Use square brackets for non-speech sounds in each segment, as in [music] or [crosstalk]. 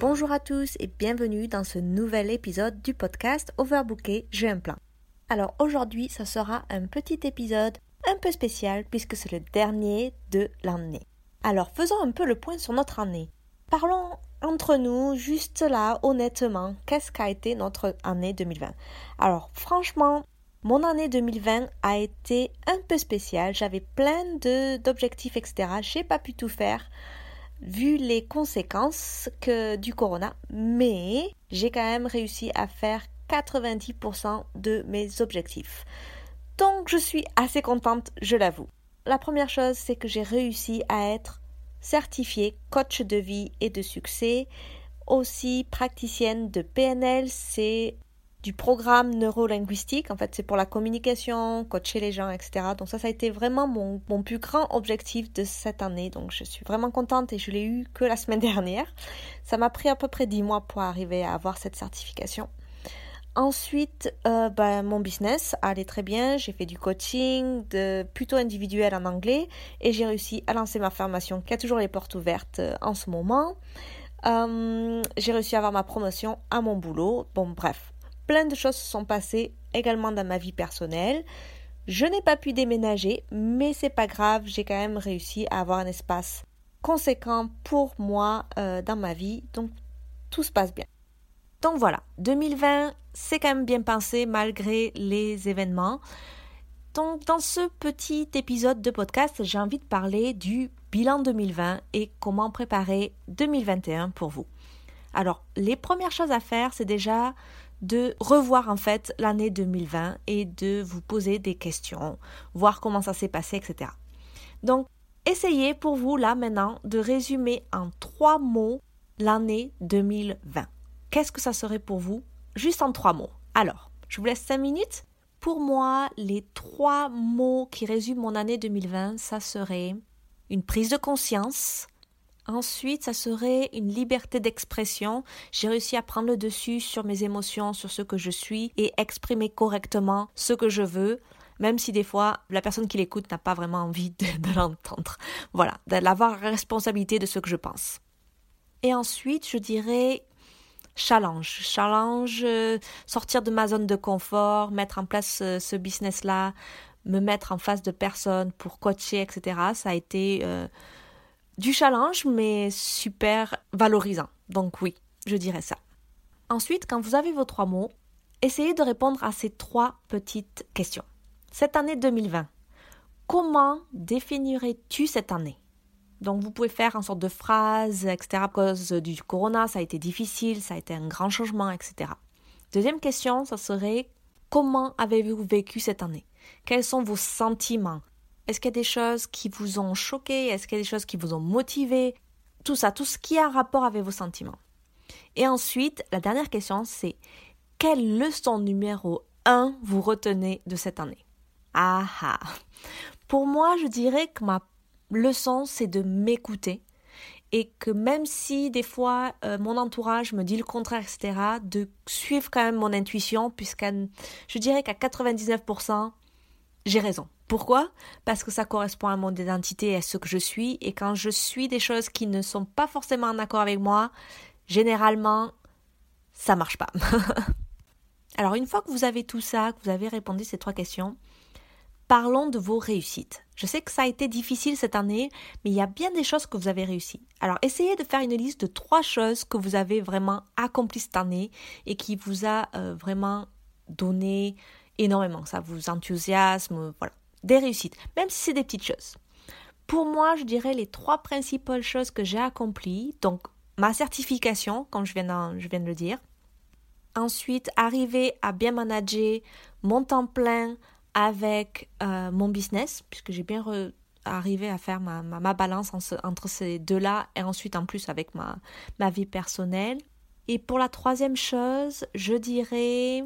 Bonjour à tous et bienvenue dans ce nouvel épisode du podcast Overbooké, j'ai un plan. Alors aujourd'hui, ça sera un petit épisode un peu spécial puisque c'est le dernier de l'année. Alors faisons un peu le point sur notre année. Parlons entre nous, juste là, honnêtement, qu'est-ce qu'a été notre année 2020 Alors franchement, mon année 2020 a été un peu spéciale. J'avais plein d'objectifs, etc. J'ai pas pu tout faire vu les conséquences que, du corona, mais j'ai quand même réussi à faire 90% de mes objectifs. Donc je suis assez contente, je l'avoue. La première chose, c'est que j'ai réussi à être certifiée coach de vie et de succès, aussi praticienne de PNL, c'est du programme neurolinguistique. En fait, c'est pour la communication, coacher les gens, etc. Donc ça, ça a été vraiment mon, plus grand objectif de cette année. Donc je suis vraiment contente et je l'ai eu que la semaine [laughs] dernière. Ça m'a pris à peu près 10 mois pour arriver à avoir cette certification. Ensuite, euh, ben, mon business allait très bien. J'ai fait du coaching, de plutôt individuel en anglais, et j'ai réussi à lancer ma formation qui a toujours les portes ouvertes euh, en ce moment. Euh, j'ai réussi à avoir ma promotion à mon boulot. Bon, bref, plein de choses se sont passées également dans ma vie personnelle. Je n'ai pas pu déménager, mais c'est pas grave, j'ai quand même réussi à avoir un espace conséquent pour moi euh, dans ma vie, donc tout se passe bien. Donc voilà, 2020, c'est quand même bien pensé malgré les événements. Donc dans ce petit épisode de podcast, j'ai envie de parler du bilan 2020 et comment préparer 2021 pour vous. Alors, les premières choses à faire, c'est déjà de revoir en fait l'année 2020 et de vous poser des questions, voir comment ça s'est passé, etc. Donc, essayez pour vous là maintenant de résumer en trois mots l'année 2020. Qu'est-ce que ça serait pour vous? Juste en trois mots. Alors, je vous laisse cinq minutes. Pour moi, les trois mots qui résument mon année 2020, ça serait une prise de conscience, Ensuite, ça serait une liberté d'expression. J'ai réussi à prendre le dessus sur mes émotions, sur ce que je suis et exprimer correctement ce que je veux, même si des fois la personne qui l'écoute n'a pas vraiment envie de, l'entendre. Voilà, d'avoir responsabilité de ce que je pense. Et ensuite, je dirais challenge. Challenge, euh, sortir de ma zone de confort, mettre en place euh, ce, business-là, me mettre en face de personnes pour coacher, etc. Ça a été... Euh, du challenge, mais super valorisant. Donc oui, je dirais ça. Ensuite, quand vous avez vos trois mots, essayez de répondre à ces trois petites questions. Cette année 2020, comment définirais-tu cette année? Donc vous pouvez faire en sorte de phrases, etc. À cause du corona, ça a été difficile, ça a été un grand changement, etc. Deuxième question, ça serait comment avez-vous vécu cette année? Quels sont vos sentiments? Est-ce qu'il y a des choses qui vous ont choqué? Est-ce qu'il y a des choses qui vous ont motivé? Tout ça, tout ce qui a rapport avec vos sentiments. Et ensuite, la dernière question, c'est quelle leçon numéro 1 vous retenez de cette année? Ah ah Pour moi, je dirais que ma leçon, c'est de m'écouter et que même si des fois euh, mon entourage me dit le contraire, etc., de suivre quand même mon intuition, puisqu'à, je dirais qu'à 99%, j'ai raison. Pourquoi? Parce que ça correspond à mon identité et à ce que je suis. Et quand je suis des choses qui ne sont pas forcément en accord avec moi, généralement, ça marche pas. [laughs] Alors une fois que vous avez tout ça, que vous avez répondu ces trois questions, parlons de vos réussites. Je sais que ça a été difficile cette année, mais il y a bien des choses que vous avez réussi. Alors essayez de faire une liste de trois choses que vous avez vraiment accomplies cette année et qui vous a euh, vraiment donné énormément. Ça vous enthousiasme, voilà des réussites, même si c'est des petites choses. Pour moi, je dirais les trois principales choses que j'ai accomplies. Donc, ma certification, comme je viens, je viens de le dire. Ensuite, arriver à bien manager mon temps plein avec euh, mon business, puisque j'ai bien arriver à faire ma, balance entre ces deux-là et ensuite en plus avec ma vie personnelle. Et pour la troisième chose, je dirais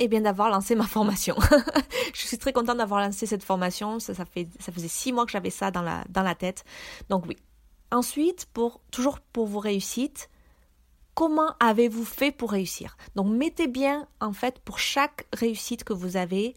eh bien d'avoir lancé ma formation. [laughs] je suis très contente d'avoir lancé cette formation. Ça, ça, fait, ça faisait six mois que j'avais ça dans la, dans la tête. Donc oui. Ensuite, pour, toujours pour vos réussites, comment avez-vous fait pour réussir? Donc mettez bien en fait pour chaque réussite que vous avez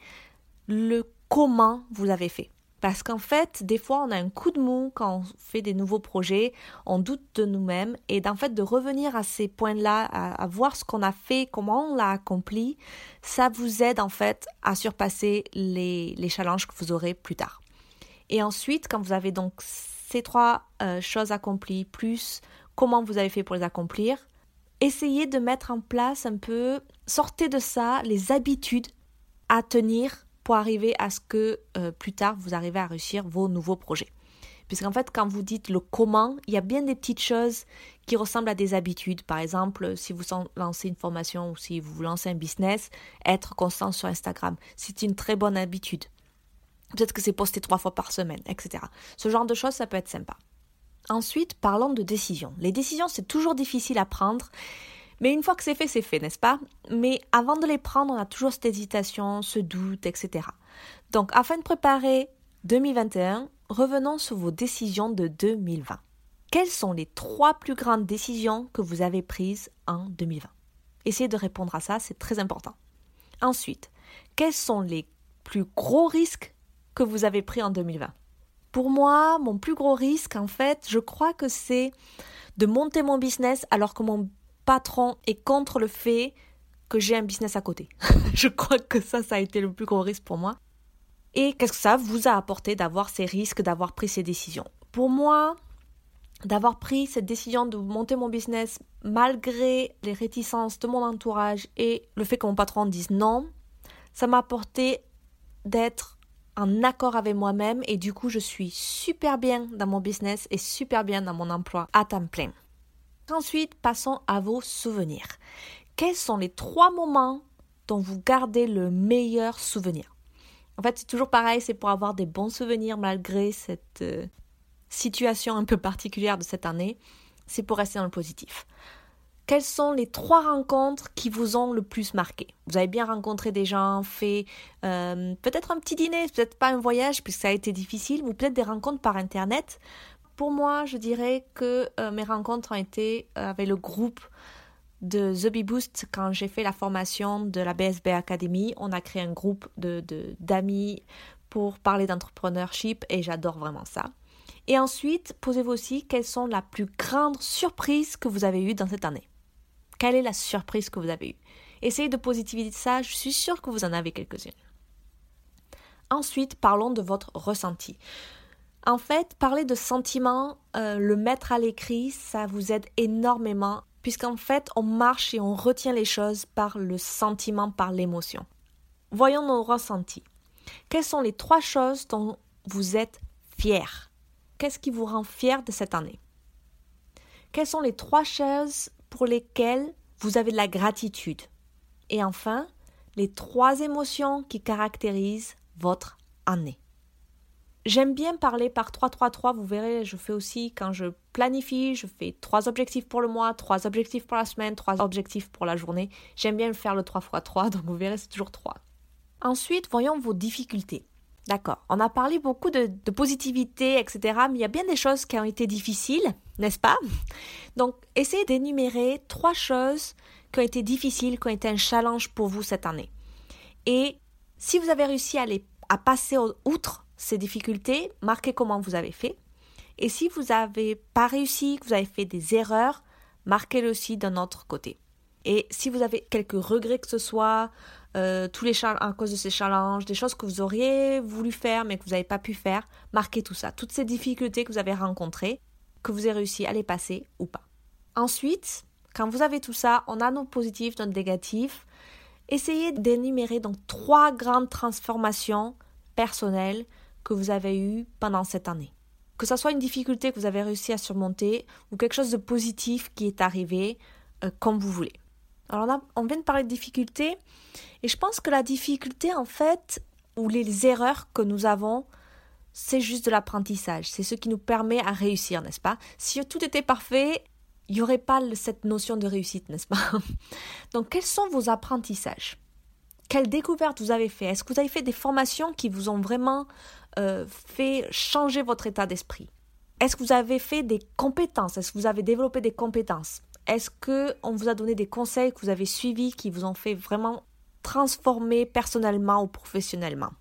le comment vous avez fait. Parce qu'en fait, des fois, on a un coup de mou quand on fait des nouveaux projets, on doute de nous-mêmes, et d'en fait de revenir à ces points-là, à, voir ce qu'on a fait, comment on l'a accompli, ça vous aide en fait à surpasser les, les challenges que vous aurez plus tard. Et ensuite, quand vous avez donc ces trois euh, choses accomplies, plus comment vous avez fait pour les accomplir, essayez de mettre en place un peu, sortez de ça les habitudes à tenir pour arriver à ce que euh, plus tard vous arrivez à réussir vos nouveaux projets. Puisqu'en fait, quand vous dites le comment, il y a bien des petites choses qui ressemblent à des habitudes. Par exemple, si vous lancez une formation ou si vous lancez un business, être constant sur Instagram, c'est une très bonne habitude. Peut-être que c'est posté trois fois par semaine, etc. Ce genre de choses, ça peut être sympa. Ensuite, parlons de décisions. Les décisions, c'est toujours difficile à prendre mais une fois que c'est fait, c'est fait, n'est-ce pas? Mais avant de les prendre, on a toujours cette hésitation, ce doute, etc. Donc, afin de préparer 2021, revenons sur vos décisions de 2020. Quelles sont les trois plus grandes décisions que vous avez prises en 2020 Essayez de répondre à ça, c'est très important. Ensuite, quels sont les plus gros risques que vous avez pris en 2020 Pour moi, mon plus gros risque, en fait, je crois que c'est de monter mon business alors que mon patron est contre le fait que j'ai un business à côté. [laughs] je crois que ça, ça a été le plus gros risque pour moi. Et qu'est-ce que ça vous a apporté d'avoir ces risques, d'avoir pris ces décisions? Pour moi, d'avoir pris cette décision de monter mon business malgré les réticences de mon entourage et le fait que mon patron dise non, ça m'a apporté d'être en accord avec moi-même et du coup je suis super bien dans mon business et super bien dans mon emploi à temps plein. Ensuite, passons à vos souvenirs. Quels sont les trois moments dont vous gardez le meilleur souvenir? En fait, c'est toujours pareil, c'est pour avoir des bons souvenirs malgré cette euh, situation un peu particulière de cette année. C'est pour rester dans le positif. Quelles sont les trois rencontres qui vous ont le plus marqué? Vous avez bien rencontré des gens, fait euh, peut-être un petit dîner, peut-être pas un voyage puisque ça a été difficile, ou peut-être des rencontres par internet pour moi, je dirais que euh, mes rencontres ont été euh, avec le groupe de The Bee Boost quand j'ai fait la formation de la BSB Academy. On a créé un groupe de, d'amis pour parler d'entrepreneurship et j'adore vraiment ça. Et ensuite, posez-vous aussi quelles sont la plus grande surprise que vous avez eue dans cette année. Quelle est la surprise que vous avez eue? Essayez de positiviser ça, je suis sûre que vous en avez quelques-unes. Ensuite, parlons de votre ressenti. En fait, parler de sentiments, euh, le mettre à l'écrit, ça vous aide énormément, puisqu'en fait, on marche et on retient les choses par le sentiment, par l'émotion. Voyons nos ressentis. Quelles sont les trois choses dont vous êtes fier Qu'est-ce qui vous rend fier de cette année? Quelles sont les trois choses pour lesquelles vous avez de la gratitude? Et enfin, les trois émotions qui caractérisent votre année. J'aime bien parler par 3-3-3, vous verrez, je fais aussi quand je planifie, je fais trois objectifs pour le mois, trois objectifs pour la semaine, trois objectifs pour la journée. J'aime bien faire le 3 x 3, donc vous verrez, c'est toujours 3. Ensuite, voyons vos difficultés. D'accord, on a parlé beaucoup de, de, positivité, etc., mais il y a bien des choses qui ont été difficiles, n'est-ce pas? Donc, essayez d'énumérer trois choses qui ont été difficiles, qui ont été un challenge pour vous cette année. Et si vous avez réussi à, les, à passer outre ces difficultés, marquez comment vous avez fait. Et si vous n'avez pas réussi, que vous avez fait des erreurs, marquez-le aussi d'un autre côté. Et si vous avez quelques regrets que ce soit, euh, tous les à cause de ces challenges, des choses que vous auriez voulu faire mais que vous n'avez pas pu faire, marquez tout ça, toutes ces difficultés que vous avez rencontrées, que vous avez réussi à les passer ou pas. Ensuite, quand vous avez tout ça, on a nos positifs, nos négatifs. Essayez d'énumérer donc trois grandes transformations personnelles que vous avez eu pendant cette année. Que ce soit une difficulté que vous avez réussi à surmonter ou quelque chose de positif qui est arrivé euh, comme vous voulez. Alors on, on vient de parler de difficulté et je pense que la difficulté en fait ou les erreurs que nous avons c'est juste de l'apprentissage. C'est ce qui nous permet à réussir, n'est-ce pas? Si tout était parfait, il n'y aurait pas cette notion de réussite, n'est-ce pas? [laughs] Donc, quels sont vos apprentissages? Quelles découvertes vous avez fait Est-ce que vous avez fait des formations qui vous ont vraiment euh, fait changer votre état d'esprit? Est-ce que vous avez fait des compétences? Est-ce que vous avez développé des compétences? Est-ce que on vous a donné des conseils que vous avez suivis qui vous ont fait vraiment transformer personnellement ou professionnellement?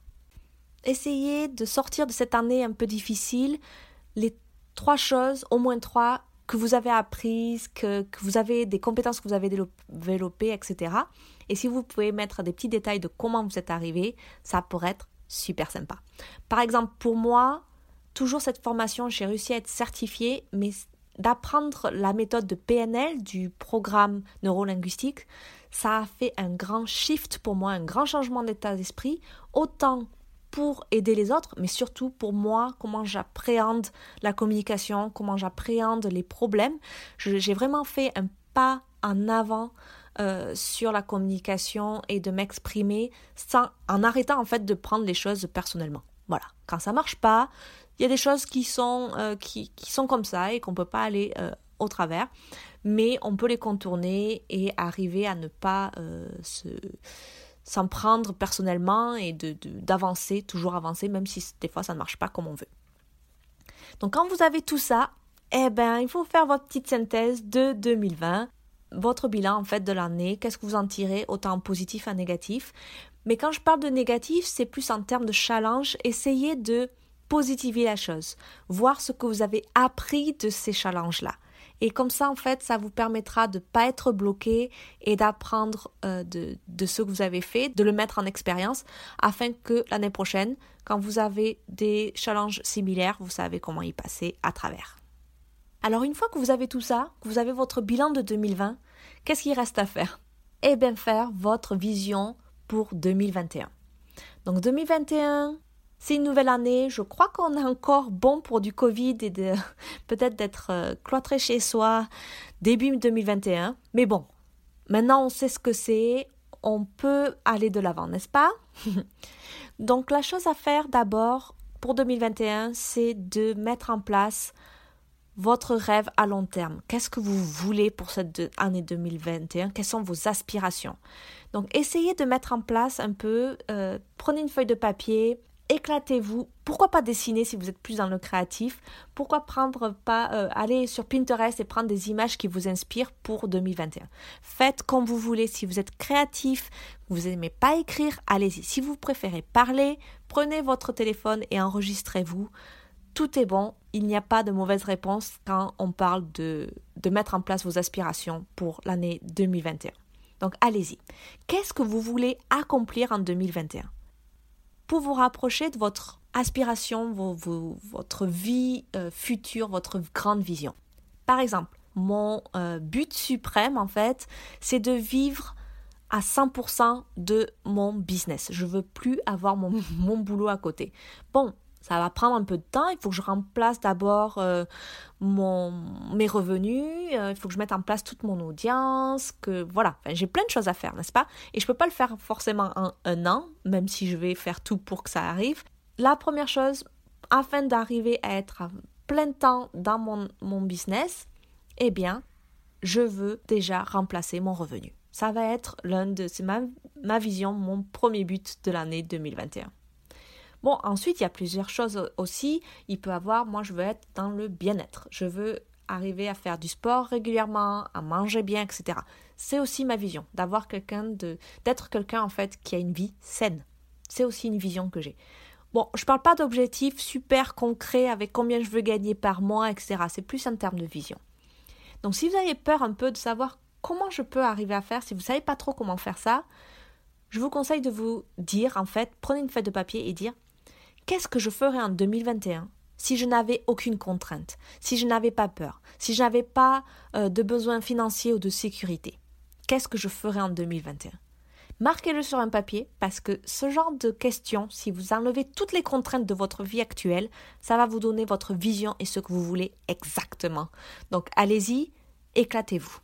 Essayez de sortir de cette année un peu difficile. Les trois choses, au moins trois, que vous avez apprises, que, que, vous avez des compétences que vous avez développées, etc. Et si vous pouvez mettre des petits détails de comment vous êtes arrivé, ça pourrait être super sympa. Par exemple, pour moi, toujours cette formation, j'ai réussi à être certifiée, mais d'apprendre la méthode de PNL du programme neurolinguistique, ça a fait un grand shift pour moi, un grand changement d'état d'esprit, autant pour aider les autres, mais surtout pour moi, comment j'appréhende la communication, comment j'appréhende les problèmes. J'ai vraiment fait un pas en avant euh, sur la communication et de m'exprimer sans en arrêtant en fait de prendre les choses personnellement. Voilà, quand ça marche pas, il y a des choses qui sont euh, qui, sont comme ça et qu'on peut pas aller euh, au travers, mais on peut les contourner et arriver à ne pas se s'en prendre personnellement et d'avancer, toujours avancer, même si des fois ça ne marche pas comme on veut. Donc quand vous avez tout ça, eh ben il faut faire votre petite synthèse de 2020, votre bilan en fait de l'année, qu'est-ce que vous en tirez, autant positif à négatif? Mais quand je parle de négatif, c'est plus en termes de challenge, essayez de positiver la chose, voir ce que vous avez appris de ces challenges-là. Et comme ça, en fait, ça vous permettra de ne pas être bloqué et d'apprendre euh, de, ce que vous avez fait, de le mettre en expérience, afin que l'année prochaine, quand vous avez des challenges similaires, vous savez comment y passer à travers. Alors une fois que vous avez tout ça, que vous avez votre bilan de 2020, qu'est-ce qu'il reste à faire? Eh bien faire votre vision pour 2021. Donc 2021, c'est une nouvelle année. Je crois qu'on est encore bon pour du Covid et [laughs] peut-être d'être euh, cloîtré chez soi début 2021. Mais bon, maintenant on sait ce que c'est. On peut aller de l'avant, n'est-ce pas? [laughs] Donc la chose à faire d'abord pour 2021, c'est de mettre en place votre rêve à long terme? Qu'est-ce que vous voulez pour cette année 2021 Quelles sont vos aspirations? Donc essayez de mettre en place un peu, euh, prenez une feuille de papier, éclatez-vous. Pourquoi pas dessiner si vous êtes plus dans le créatif? Pourquoi prendre pas euh, aller sur Pinterest et prendre des images qui vous inspirent pour 2021 Faites comme vous voulez. Si vous êtes créatif, vous n'aimez pas écrire, allez-y. Si vous préférez parler, prenez votre téléphone et enregistrez-vous. Tout est bon, il n'y a pas de mauvaise réponse quand on parle de, mettre en place vos aspirations pour l'année 2021. Donc allez-y. Qu'est-ce que vous voulez accomplir en 2021 pour vous rapprocher de votre aspiration, votre vie euh, future, votre grande vision. Par exemple, mon euh, but suprême, en fait, c'est de vivre à 100% de mon business. Je veux plus avoir mon, [laughs] mon boulot à côté. Bon, ça va prendre un peu de temps. Il faut que je remplace d'abord euh, mes revenus. Euh, il faut que je mette en place toute mon audience. Que voilà, j'ai plein de choses à faire, n'est-ce pas? Et je peux pas le faire forcément en un an, même si je vais faire tout pour que ça arrive. La première chose, afin d'arriver à être à plein temps dans mon, mon business, eh bien, je veux déjà remplacer mon revenu. Ça va être l'un de, c'est ma, ma vision, mon premier but de l'année 2021. Bon, ensuite, il y a plusieurs choses aussi. Il peut avoir, moi, je veux être dans le bien-être. Je veux arriver à faire du sport régulièrement, à manger bien, etc. C'est aussi ma vision, d'avoir quelqu'un de, d'être quelqu'un en fait qui a une vie saine. C'est aussi une vision que j'ai. Bon, je parle pas d'objectifs super concrets avec combien je veux gagner par mois, etc. C'est plus en termes de vision. Donc, si vous avez peur un peu de savoir comment je peux arriver à faire, si vous savez pas trop comment faire ça, je vous conseille de vous dire, en fait, prenez une feuille de papier et dire Qu'est-ce que je ferais en 2021 si je n'avais aucune contrainte, si je n'avais pas peur, si je n'avais pas euh, de besoins financiers ou de sécurité? Qu'est-ce que je ferais en 2021 Marquez-le sur un papier parce que ce genre de questions, si vous enlevez toutes les contraintes de votre vie actuelle, ça va vous donner votre vision et ce que vous voulez exactement. Donc allez-y, éclatez-vous.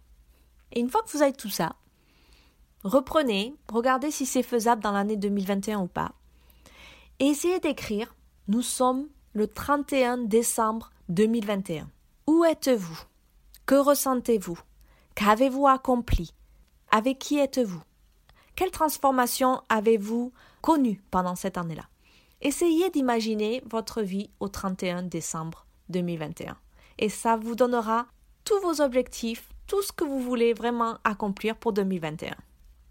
Et une fois que vous avez tout ça, reprenez, regardez si c'est faisable dans l'année 2021 ou pas, essayez d'écrire Nous sommes le 31 décembre 2021. Où êtes-vous? Que ressentez-vous? Qu'avez-vous accompli? Avec qui êtes-vous? Quelle transformation avez-vous connue pendant cette année-là? Essayez d'imaginer votre vie au 31 décembre 2021. Et ça vous donnera tous vos objectifs, tout ce que vous voulez vraiment accomplir pour 2021.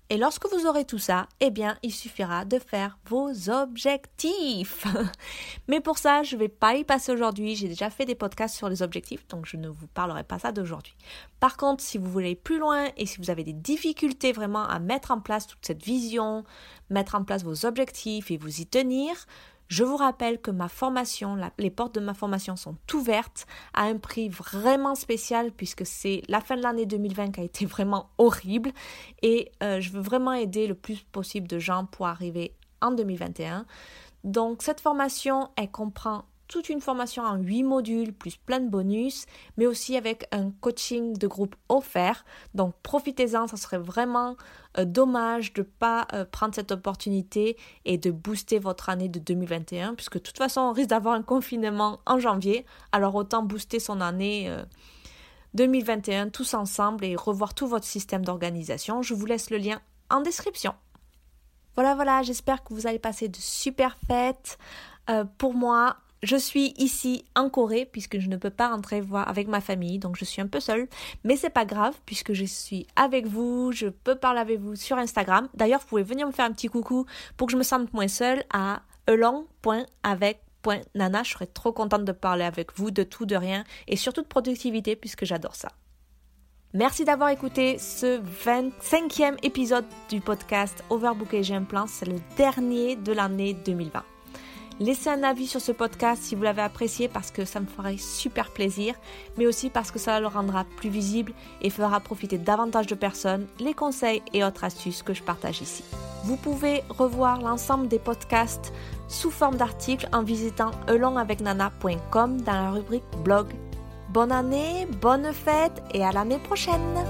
Et lorsque vous aurez tout ça, eh bien, il suffira de faire vos objectifs. [laughs] Mais pour ça, je ne vais pas y passer aujourd'hui. J'ai déjà fait des podcasts sur les objectifs, donc je ne vous parlerai pas ça d'aujourd'hui. Par contre, si vous voulez plus loin et si vous avez des difficultés vraiment à mettre en place toute cette vision, mettre en place vos objectifs et vous y tenir, je vous rappelle que ma formation, les portes de ma formation sont ouvertes à un prix vraiment spécial puisque c'est la fin de l'année 2020 qui a été vraiment horrible et euh, je veux vraiment aider le plus possible de gens pour arriver en 2021. Donc cette formation, elle comprend toute une formation en 8 modules, plus plein de bonus, mais aussi avec un coaching de groupe offert. Donc profitez-en, ça serait vraiment euh, dommage de ne pas euh, prendre cette opportunité et de booster votre année de 2021, puisque de toute façon on risque d'avoir un confinement en janvier, alors autant booster son année. 2021 euh, tous ensemble et revoir tout votre système d'organisation. Je vous laisse le lien en description. Voilà, voilà, j'espère que vous allez passer de super fêtes. pour moi, je suis ici en Corée puisque je ne peux pas rentrer voir avec ma famille, donc je suis un peu seule. Mais c'est pas grave puisque je suis avec vous, je peux parler avec vous sur Instagram. D'ailleurs, vous pouvez venir me faire un petit coucou pour que je me sente moins seule à elong.avec.nana. Je serais trop contente de parler avec vous de tout, de rien et surtout de productivité puisque j'adore ça. Merci d'avoir écouté ce 25e épisode du podcast Overbook et j'ai un plan. C'est le dernier de l'année 2020. Laissez un avis sur ce podcast si vous l'avez apprécié parce que ça me ferait super plaisir, mais aussi parce que ça le rendra plus visible et fera profiter davantage de personnes les conseils et autres astuces que je partage ici. Vous pouvez revoir l'ensemble des podcasts sous forme d'articles en visitant elongavecnana.com dans la rubrique blog. Bonne année, bonne fête et à l'année prochaine